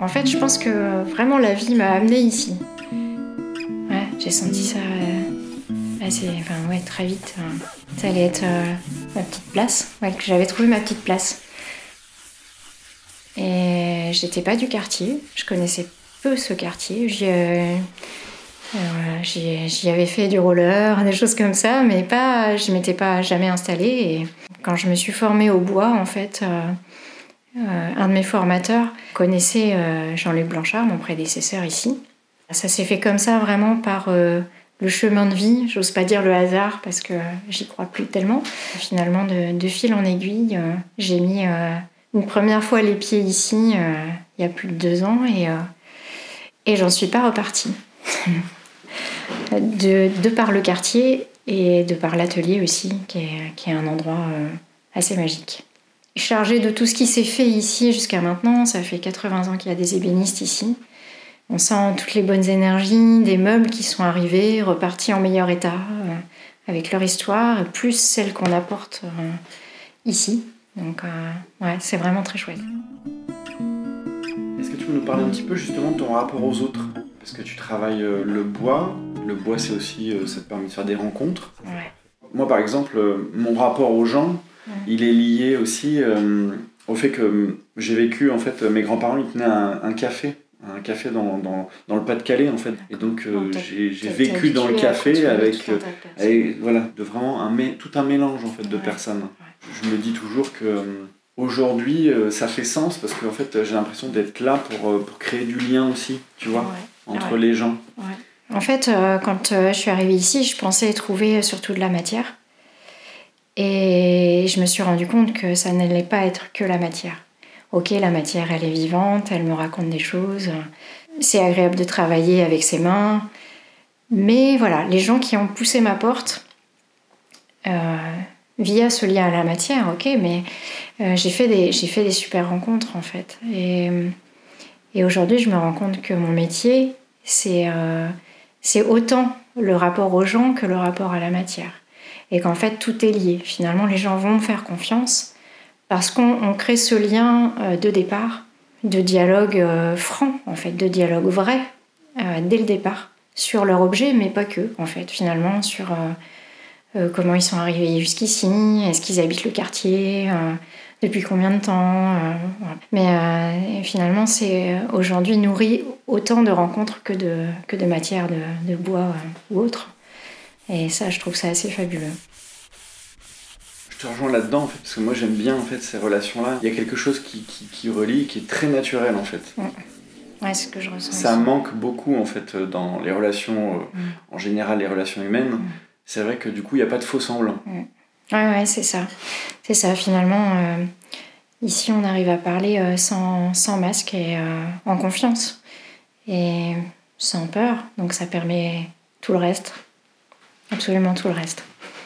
En fait, je pense que vraiment la vie m'a amenée ici. Ouais, j'ai senti ça euh, assez, enfin ouais, très vite. hein. Ça allait être euh, ma petite place, ouais, que j'avais trouvé ma petite place. Et j'étais pas du quartier, je connaissais peu ce quartier. J'y euh, j'y- j'y avais fait du roller, des choses comme ça, mais pas, je m'étais pas jamais installée. Et quand je me suis formée au bois, en fait, euh, un de mes formateurs connaissait euh, Jean-Luc Blanchard, mon prédécesseur ici. Ça s'est fait comme ça, vraiment par euh, le chemin de vie. J'ose pas dire le hasard parce que j'y crois plus tellement. Finalement, de, fil en aiguille, euh, j'ai mis euh, une première fois les pieds ici euh, il y a plus de deux ans et, euh, et j'en suis pas repartie. de, de par le quartier et de par l'atelier aussi, qui est, qui est un endroit euh, assez magique. Chargé de tout ce qui s'est fait ici jusqu'à maintenant, ça fait 80 ans qu'il y a des ébénistes ici. On sent toutes les bonnes énergies, des meubles qui sont arrivés, repartis en meilleur état, euh, avec leur histoire, plus celle qu'on apporte euh, ici. Donc, euh, ouais, c'est vraiment très chouette. Est-ce que tu peux nous parler un petit peu justement de ton rapport aux autres? Parce que tu travailles euh, le bois. Le bois, c'est aussi, ça te permet de faire des rencontres. Ouais. Moi, par exemple, mon rapport aux gens, Ouais. il est lié aussi euh, au fait que euh, j'ai vécu, en fait, euh, mes grands-parents, ils tenaient un, un café. Un café dans, dans, dans le Pas-de-Calais, en fait. Et donc, euh, j'ai vécu dans le café avec, avec, voilà, de vraiment un, tout un mélange, en fait, de Ouais. personnes. Je me dis toujours que aujourd'hui, euh, ça fait sens parce qu'en fait, j'ai l'impression d'être là pour, pour créer du lien aussi, tu vois, Ouais. entre Ouais. les gens. En fait, euh, quand euh, je suis arrivée ici, je pensais trouver surtout de la matière. Et je me suis rendu compte que ça n'allait pas être que la matière. Ok, la matière, elle est vivante, elle me raconte des choses. C'est agréable de travailler avec ses mains. Mais voilà, les gens qui ont poussé ma porte, euh, via ce lien à la matière, ok, mais euh, j'ai fait, des- fait des super rencontres en fait. Et, aujourd'hui, je me rends compte que mon métier, euh, c'est autant le rapport aux gens que le rapport à la matière. Et qu'en fait, tout est lié. Finalement, les gens vont faire confiance parce qu'on on crée ce lien euh, de départ, de dialogue euh, franc, en fait, de dialogue vrai, euh, dès le départ, sur leur objet, mais pas que, en fait, finalement, sur comment ils sont arrivés jusqu'ici, est-ce qu'ils habitent le quartier, depuis combien de temps. Mais finalement, c'est aujourd'hui nourri autant de rencontres que de, que de matières de, bois ou autre. Et ça, je trouve ça assez fabuleux. Je te rejoins là-dedans, en fait, parce que moi, j'aime bien, en fait, ces relations-là. Il y a quelque chose qui, qui, qui relie, qui est très naturel, en fait. Ouais, c'est ce que je ressens. Ça aussi. manque beaucoup, en fait, dans les relations, euh, en général, les relations humaines. C'est vrai que, du coup, il n'y a pas de faux semblants. Ouais, ouais, c'est ça. C'est ça, finalement. euh, ici, on arrive à parler euh, sans, sans masque et en confiance. Et sans peur. Donc, ça permet tout le reste. Absolument tout le reste.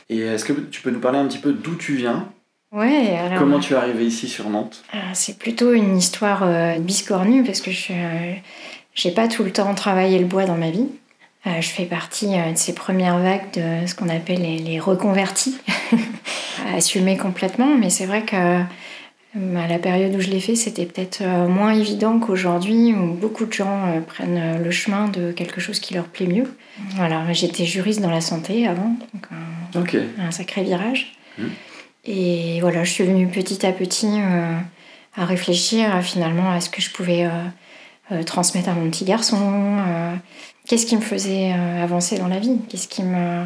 Et est-ce que tu peux nous parler un petit peu d'où tu viens? Ouais, alors. Comment tu es arrivé ici sur Nantes? Euh, C'est plutôt une histoire euh, biscornue parce que je n'ai pas tout le temps travaillé le bois dans ma vie. Euh, je fais partie euh, de ces premières vagues de ce qu'on appelle les, les reconvertis, assumés complètement, mais c'est vrai que euh, à la période où je l'ai fait, c'était peut-être euh, moins évident qu'aujourd'hui où beaucoup de gens euh, prennent euh, le chemin de quelque chose qui leur plaît mieux. Voilà, j'étais juriste dans la santé avant, donc un sacré virage. Mhm. Et voilà, je suis venue petit à petit euh, à réfléchir finalement à ce que je pouvais euh, euh, transmettre à mon petit garçon. qu'est-ce qui me faisait avancer dans la vie Qu'est-ce qui me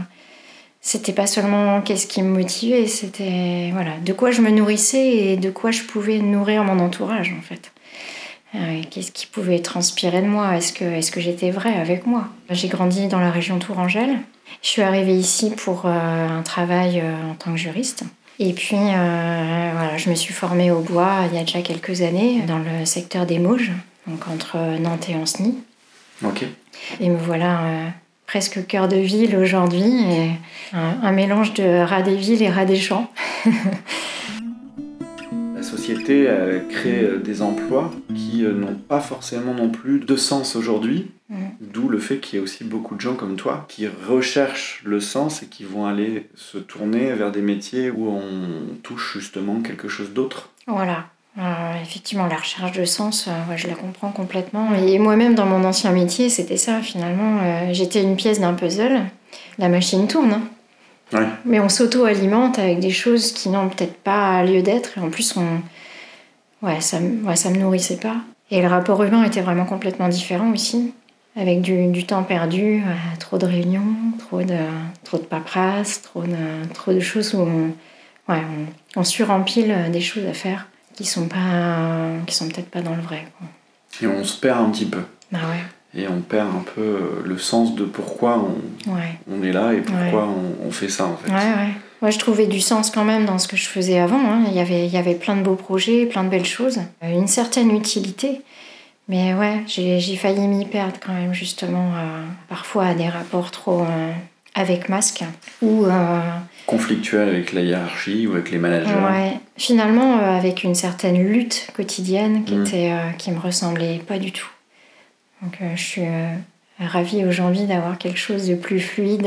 c'était pas seulement qu'est-ce qui me motivait, c'était voilà de quoi je me nourrissais et de quoi je pouvais nourrir mon entourage en fait. Euh, qu'est-ce qui pouvait transpirer de moi? Est-ce que, est que j'étais vraie avec moi? J'ai grandi dans la région Tourangelle. Je suis arrivée ici pour euh, un travail euh, en tant que juriste. Et puis, voilà, je me suis formée au bois il y a déjà quelques années dans le secteur des Mauges, donc entre Nantes et Anceny. Ok. Et me voilà presque cœur de ville aujourd'hui, et un, un mélange de rat des villes et rat des champs. La société crée euh, des emplois qui euh, n'ont pas forcément non plus de sens aujourd'hui, Mhm. d'où le fait qu'il y ait aussi beaucoup de gens comme toi qui recherchent le sens et qui vont aller se tourner vers des métiers où on touche justement quelque chose d'autre. Voilà, effectivement, la recherche de sens, je la comprends complètement. Et moi-même, dans mon ancien métier, c'était ça finalement. J'étais une pièce d'un puzzle. La machine tourne. Hein. Mais on s'auto-alimente avec des choses qui n'ont peut-être pas lieu d'être. Et en plus, on... ouais, ça, ouais, ça me nourrissait pas. Et le rapport humain était vraiment complètement différent aussi. Avec du, du temps perdu, euh, trop de réunions, trop de, trop de paperasse, trop de, trop de choses où on, ouais, on, surempile des choses à faire qui sont pas qui sont peut-être pas dans le vrai. Et on se perd un petit peu. Bah ouais et on perd un peu euh, le sens de pourquoi on, on est là et pourquoi on, fait ça en fait. Ouais, ouais. Moi, je trouvais du sens quand même dans ce que je faisais avant. Hein. Il, y avait, il y avait plein de beaux projets, plein de belles choses, euh, une certaine utilité. Mais ouais, j'ai failli m'y perdre quand même, justement, euh, parfois à des rapports trop avec masque ou. Conflictuels avec la hiérarchie ou avec les managers. Ouais, finalement, avec une certaine lutte quotidienne qui, mmh. était, qui me ressemblait pas du tout. Donc euh, je suis euh, ravie aujourd'hui d'avoir quelque chose de plus fluide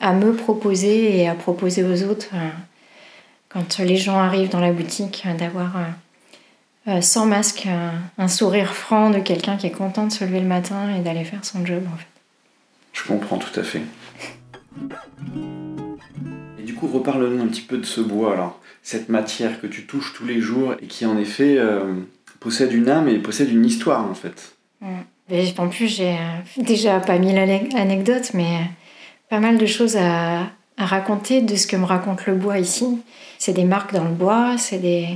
à, me proposer et à proposer aux autres euh, quand les gens arrivent dans la boutique, d'avoir sans masque un sourire franc de quelqu'un qui est content de se lever le matin et d'aller faire son job en fait. Je comprends tout à fait. Et du coup, reparle-nous un petit peu de ce bois alors, cette matière que tu touches tous les jours et qui en effet possède une âme et possède une histoire en fait. En plus, j'ai euh, déjà pas mille anecdotes, mais pas mal de choses à, raconter de ce que me raconte le bois ici. C'est des marques dans le bois, c'est des,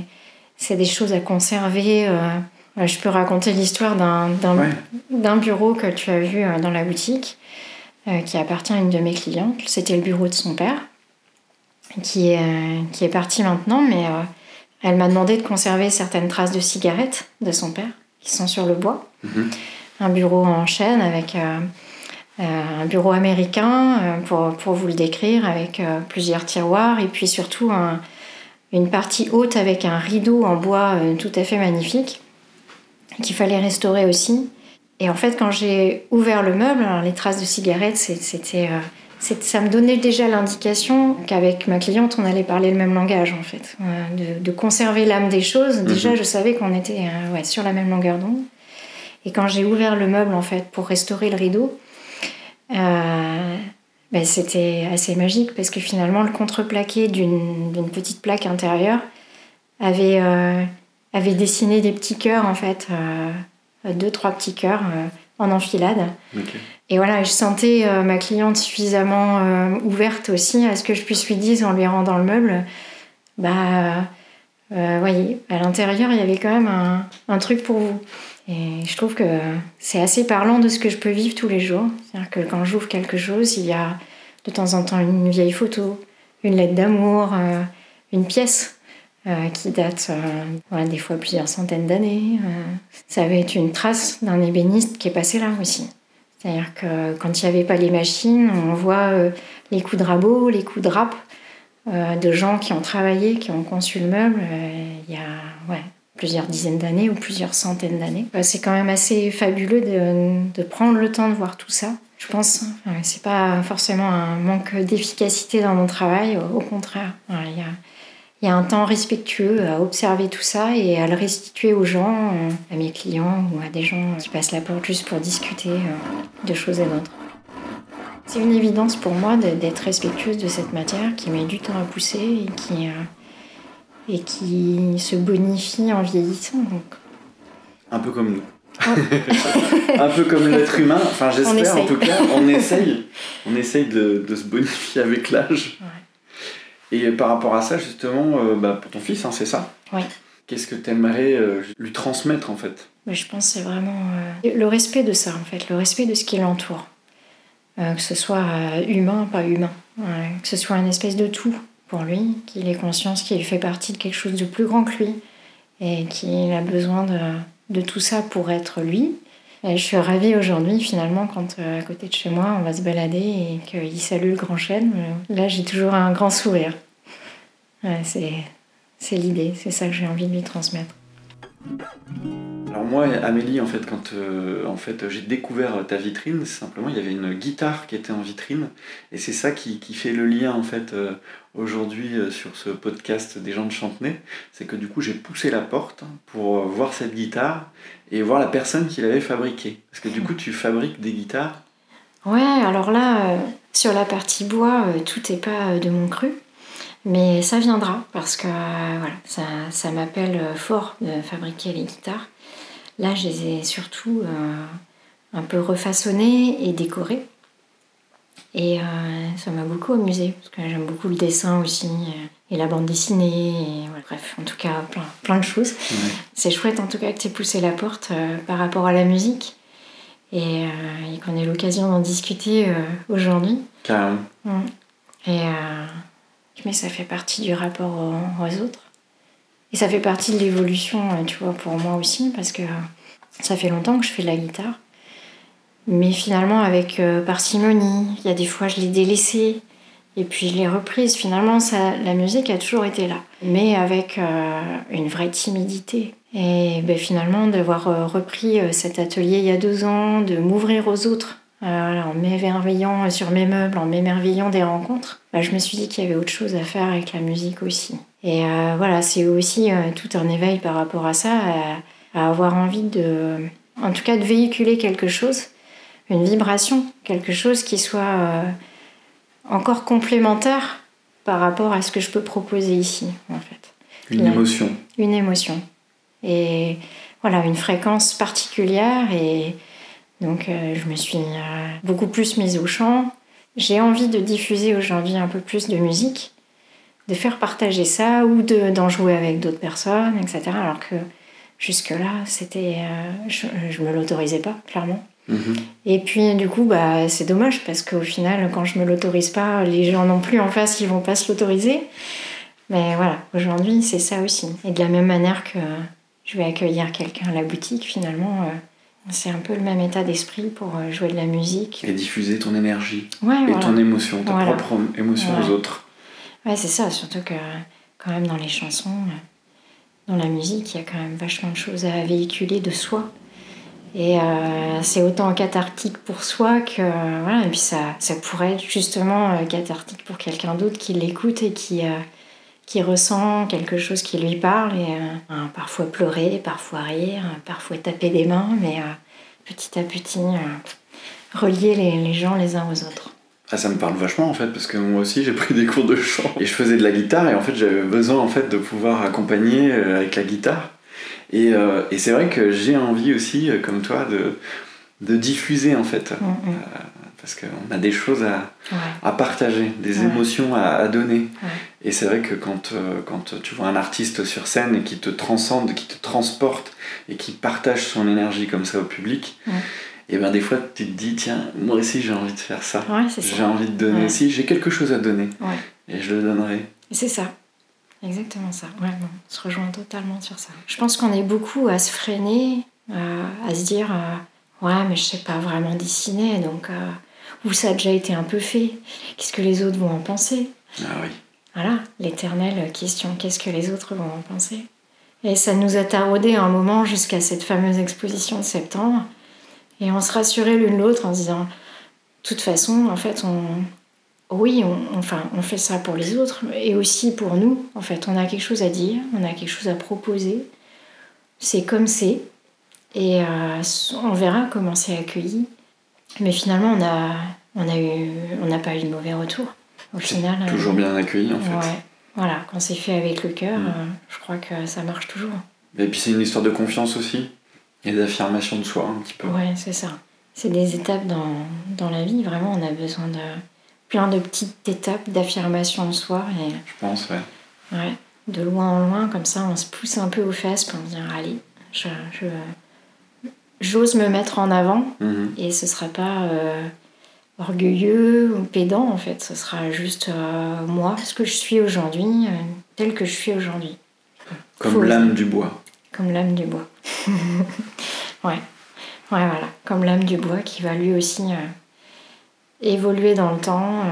des choses à conserver. Euh. je peux raconter l'histoire d'un bureau que tu as vu euh, dans la boutique, qui appartient à une de mes clientes. C'était le bureau de son père, qui est, qui est parti maintenant, mais elle m'a demandé de conserver certaines traces de cigarettes de son père qui sont sur le bois. Mhm. Un bureau en chaîne avec euh, euh, un bureau américain, euh, pour, pour, vous le décrire, avec plusieurs tiroirs et puis surtout une partie haute avec un rideau en bois tout à fait magnifique qu'il fallait restaurer aussi. Et en fait, quand j'ai ouvert le meuble, les traces de cigarettes, c'était ça me donnait déjà l'indication qu'avec ma cliente, on allait parler le même langage, en fait. De, conserver l'âme des choses. Déjà, mhm. je savais qu'on était euh, ouais, sur la même longueur d'onde. Et quand j'ai ouvert le meuble, en fait, pour restaurer le rideau, euh, ben, c'était assez magique parce que finalement, le contreplaqué d'une petite plaque intérieure avait, euh, avait dessiné des petits cœurs, en fait, deux, trois petits cœurs en enfilade. Et voilà, je sentais euh, ma cliente suffisamment euh, ouverte aussi à ce que je puisse lui dire en lui rendant le meuble. Bah, euh, voyez, à l'intérieur, il y avait quand même un, un, truc pour vous. Et je trouve que c'est assez parlant de ce que je peux vivre tous les jours. C'est-à-dire que quand j'ouvre quelque chose, il y a de temps en temps une vieille photo, une lettre d'amour, une pièce qui date des fois plusieurs centaines d'années. ça va être une trace d'un ébéniste qui est passé là aussi. C'est-à-dire que quand il n'y avait pas les machines, on voit euh, les coups de rabot, les coups de râpe euh, de gens qui ont travaillé, qui ont conçu le meuble euh, il y a plusieurs dizaines d'années ou plusieurs centaines d'années. C'est quand même assez fabuleux de, prendre le temps de voir tout ça. Je pense, c'est pas forcément un manque d'efficacité dans mon travail, au, contraire. Il y a un temps respectueux à observer tout ça et à le restituer aux gens, euh, à mes clients ou à des gens qui passent la porte juste pour discuter euh, de choses et d'autres. C'est une évidence pour moi d'être respectueuse de cette matière qui met du temps à pousser et qui, euh, et qui se bonifie en vieillissant. Donc. Un peu comme nous. un peu comme l'être humain, enfin j'espère en tout cas, on essaye, on essaye de, de se bonifier avec l'âge. Et par rapport à ça, justement, euh, bah, pour ton fils, hein, c'est ça? Oui. Qu'est-ce que tu aimerais euh, lui transmettre, en fait? Mais Je pense que c'est vraiment euh, le respect de ça, en fait, le respect de ce qui l'entoure. que ce soit humain, pas humain. que ce soit une espèce de tout pour lui, qu'il ait conscience qu'il fait partie de quelque chose de plus grand que lui et qu'il a besoin de, de tout ça pour être lui, je suis ravie aujourd'hui, finalement, quand à côté de chez moi, on va se balader et qu'il salue le grand chêne. Là, j'ai toujours un grand sourire c'est l'idée, c'est ça que j'ai envie de lui transmettre. Alors moi, Amélie, en fait, quand euh, j'ai découvert ta vitrine, simplement, il y avait une guitare qui était en vitrine. Et c'est ça qui, qui, fait le lien, en fait, euh, aujourd'hui euh, sur ce podcast des gens de Chantenay. C'est que du coup, j'ai poussé la porte pour voir cette guitare et voir la personne qui l'avait fabriquée. Parce que du coup, tu fabriques des guitares Ouais, alors là, sur la partie bois, tout n'est pas de mon cru. Mais ça viendra parce que voilà, ça, ça m'appelle fort de fabriquer les guitares. Là, je les ai surtout euh, un peu refaçonnées et décorées. Et euh, ça m'a beaucoup amusé parce que j'aime beaucoup le dessin aussi euh, et la bande dessinée. bref, en tout cas, plein, plein de choses. C'est chouette en tout cas que tu aies poussé la porte par rapport à la musique et, qu'on ait l'occasion d'en discuter aujourd'hui. Carrément. Mm. Et mais ça fait partie du rapport aux autres. Et ça fait partie de l'évolution, euh, tu vois, pour moi aussi, parce que ça fait longtemps que je fais de la guitare. Mais finalement, avec euh, parcimonie, il y a des fois, je l'ai délaissée. Et puis je l'ai reprise. Finalement, ça, la musique a toujours été là, mais avec euh, une vraie timidité. Et ben, finalement, d'avoir repris cet atelier il y a deux ans, de m'ouvrir aux autres, en m'émerveillant sur mes meubles, en m'émerveillant des rencontres, ben, je me suis dit qu'il y avait autre chose à faire avec la musique aussi. Et euh, voilà, c'est aussi euh, tout un éveil par rapport à ça, à, avoir envie de, en tout cas, de véhiculer quelque chose, une vibration, quelque chose qui soit euh, encore complémentaire par rapport à ce que je peux proposer ici, en fait. Une émotion. Une émotion. Et voilà, une fréquence particulière. Et donc, je me suis beaucoup plus mise au chant. J'ai envie de diffuser aujourd'hui un peu plus de musique de faire partager ça ou d'en jouer avec d'autres personnes, etc. Alors que jusque-là, c'était, euh, je ne me l'autorisais pas, clairement. Mhm. Et puis, du coup, bah, c'est dommage parce qu'au final, quand je me l'autorise pas, les gens non plus en face, ils vont pas se l'autoriser. Mais voilà, aujourd'hui, c'est ça aussi. Et de la même manière que je vais accueillir quelqu'un à la boutique, finalement, euh, c'est un peu le même état d'esprit pour euh, jouer de la musique. Et diffuser ton énergie et ton émotion, ta propre émotion aux autres. Ouais, c'est ça, surtout que quand même dans les chansons, dans la musique, il y a quand même vachement de choses à véhiculer de soi. Et euh, c'est autant cathartique pour soi que. voilà, et puis ça, ça pourrait être justement euh, cathartique pour quelqu'un d'autre qui l'écoute et qui, euh, qui ressent quelque chose qui lui parle. Et parfois pleurer, parfois rire, parfois taper des mains, mais petit à petit, relier les, les gens les uns aux autres. Ah, ça me parle vachement en fait, parce que moi aussi j'ai pris des cours de chant et je faisais de la guitare et en fait j'avais besoin en fait de pouvoir accompagner euh, avec la guitare. Et, euh, et c'est vrai que j'ai envie aussi, euh, comme toi, de, de diffuser en fait. Mm, mm. Parce qu'on a des choses à, à partager, des émotions à, à donner. Et c'est vrai que quand, quand tu vois un artiste sur scène et qui te transcende, qui te transporte et qui partage son énergie comme ça au public, et bien des fois tu te dis tiens moi aussi j'ai envie de faire ça. J'ai envie de donner aussi. J'ai quelque chose à donner. Et je le donnerai. C'est ça. Exactement ça. Ouais, on se rejoint totalement sur ça. Je pense qu'on est beaucoup à se freiner euh, à se dire euh, ouais mais je sais pas vraiment dessiner donc euh, ou ça a déjà été un peu fait qu'est-ce que les autres vont en penser? Ah oui voilà l'éternelle question qu'est-ce que les autres vont en penser? Et ça nous a taraudé un moment jusqu'à cette fameuse exposition de septembre et on se rassurait l'une l'autre en se disant, de toute façon, en fait, on, oui, on, enfin, on fait ça pour les autres et aussi pour nous. En fait, on a quelque chose à dire, on a quelque chose à proposer. C'est comme c'est. Et euh, on verra comment c'est accueilli. Mais finalement, on a, on a eu, on n'a pas eu de mauvais retour. Au final. Euh, toujours bien accueilli, en fait. Ouais. Voilà, quand c'est fait avec le cœur, mm. euh, je crois que ça marche toujours. Et puis c'est une histoire de confiance aussi. Et d'affirmation de soi un petit peu. Ouais, c'est ça. C'est des étapes dans, dans, la vie, vraiment, on a besoin de plein de petites étapes d'affirmation de soi. Et, je pense, ouais. Ouais, de loin en loin, comme ça, on se pousse un peu aux fesses pour dire, allez, je, j'ose me mettre en avant mhm. et ce sera pas euh, orgueilleux ou pédant en fait, ce sera juste euh, moi, ce que je suis aujourd'hui, euh, tel que je suis aujourd'hui. Comme l'âme du bois comme l'âme du bois. ouais. ouais, voilà, comme l'âme du bois qui va lui aussi évoluer dans le temps,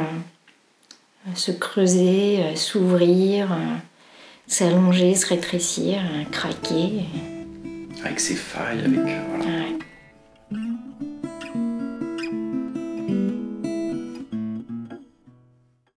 se creuser, s'ouvrir, s'allonger, se rétrécir, craquer. Avec ses failles, avec. Voilà.